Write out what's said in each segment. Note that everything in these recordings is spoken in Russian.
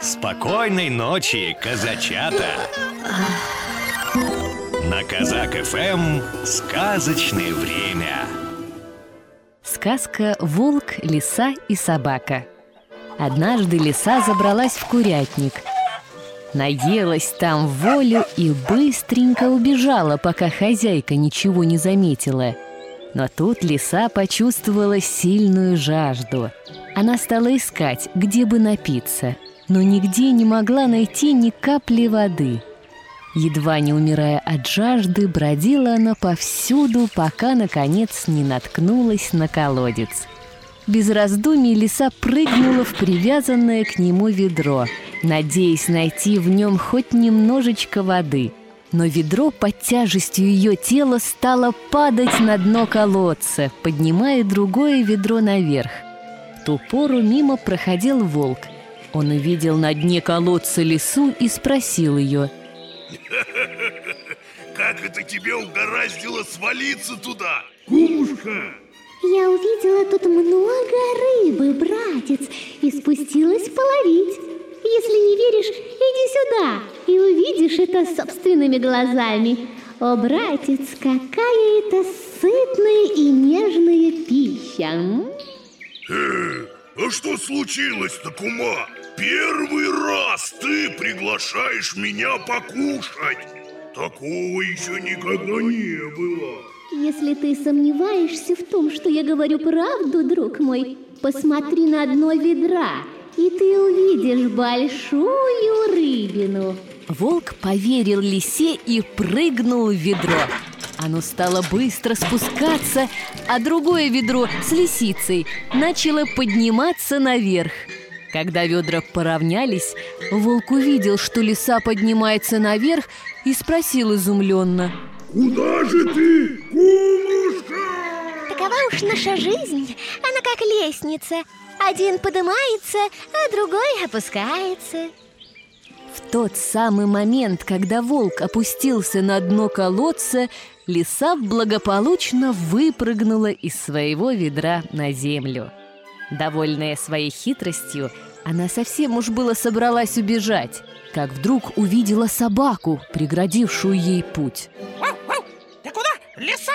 Спокойной ночи, казачата! На Казак ФМ сказочное время. Сказка «Волк, лиса и собака». Однажды лиса забралась в курятник. Наелась там волю и быстренько убежала, пока хозяйка ничего не заметила. Но тут лиса почувствовала сильную жажду. Она стала искать, где бы напиться, но нигде не могла найти ни капли воды – Едва не умирая от жажды, бродила она повсюду, пока, наконец, не наткнулась на колодец. Без раздумий лиса прыгнула в привязанное к нему ведро, надеясь найти в нем хоть немножечко воды. Но ведро под тяжестью ее тела стало падать на дно колодца, поднимая другое ведро наверх. В ту пору мимо проходил волк. Он увидел на дне колодца лису и спросил ее – Как это тебе угораздило свалиться туда, кумушка? Я увидела тут много рыбы, братец, и спустилась половить. Если не веришь, иди сюда и увидишь это собственными глазами. О, братец, какая это сытная и нежная пища! Э, а что случилось-то, кума? Первый раз ты приглашаешь меня покушать. Такого еще никогда не было. Если ты сомневаешься в том, что я говорю правду, друг мой, посмотри на дно ведра, и ты увидишь большую рыбину. Волк поверил лисе и прыгнул в ведро. Оно стало быстро спускаться, а другое ведро с лисицей начало подниматься наверх. Когда ведра поравнялись, волк увидел, что лиса поднимается наверх и спросил изумленно. Куда же ты, кумушка? Такова уж наша жизнь, она как лестница. Один поднимается, а другой опускается. В тот самый момент, когда волк опустился на дно колодца, лиса благополучно выпрыгнула из своего ведра на землю. Довольная своей хитростью, она совсем уж было собралась убежать, как вдруг увидела собаку, преградившую ей путь. Вау, вау! Ты куда, лиса?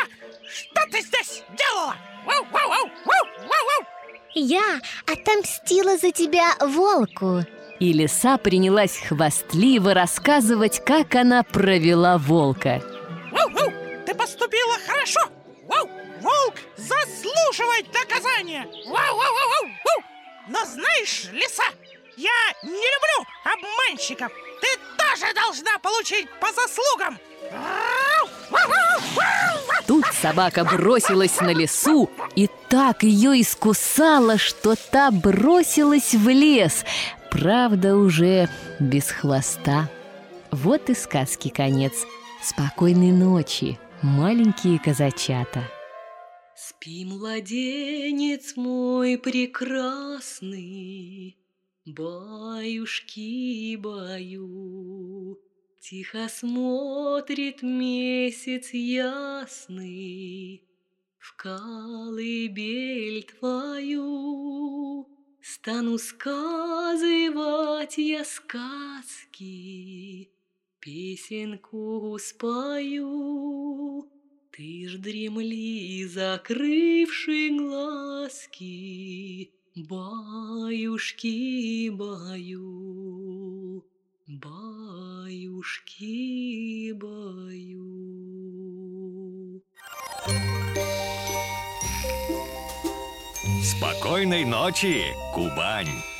Что ты здесь делала? Вау, вау, вау, вау, вау, Я отомстила за тебя волку. И лиса принялась хвастливо рассказывать, как она провела волка. Вау, вау! Ты поступила хорошо! Вау! Волк заслуживает наказания! Вау, вау, вау, вау, вау! Но знаешь, лиса, я не люблю обманщиков! Ты тоже должна получить по заслугам! Тут собака бросилась на лесу и так ее искусала, что та бросилась в лес, правда, уже без хвоста. Вот и сказки конец. Спокойной ночи, маленькие казачата. Спи, младенец мой прекрасный, Баюшки баю, Тихо смотрит месяц ясный В колыбель твою. Стану сказывать я сказки, Песенку спою. Дремли, закрывши глазки, Баюшки, баю, баюшки, баю. Спокойной ночи, Кубань!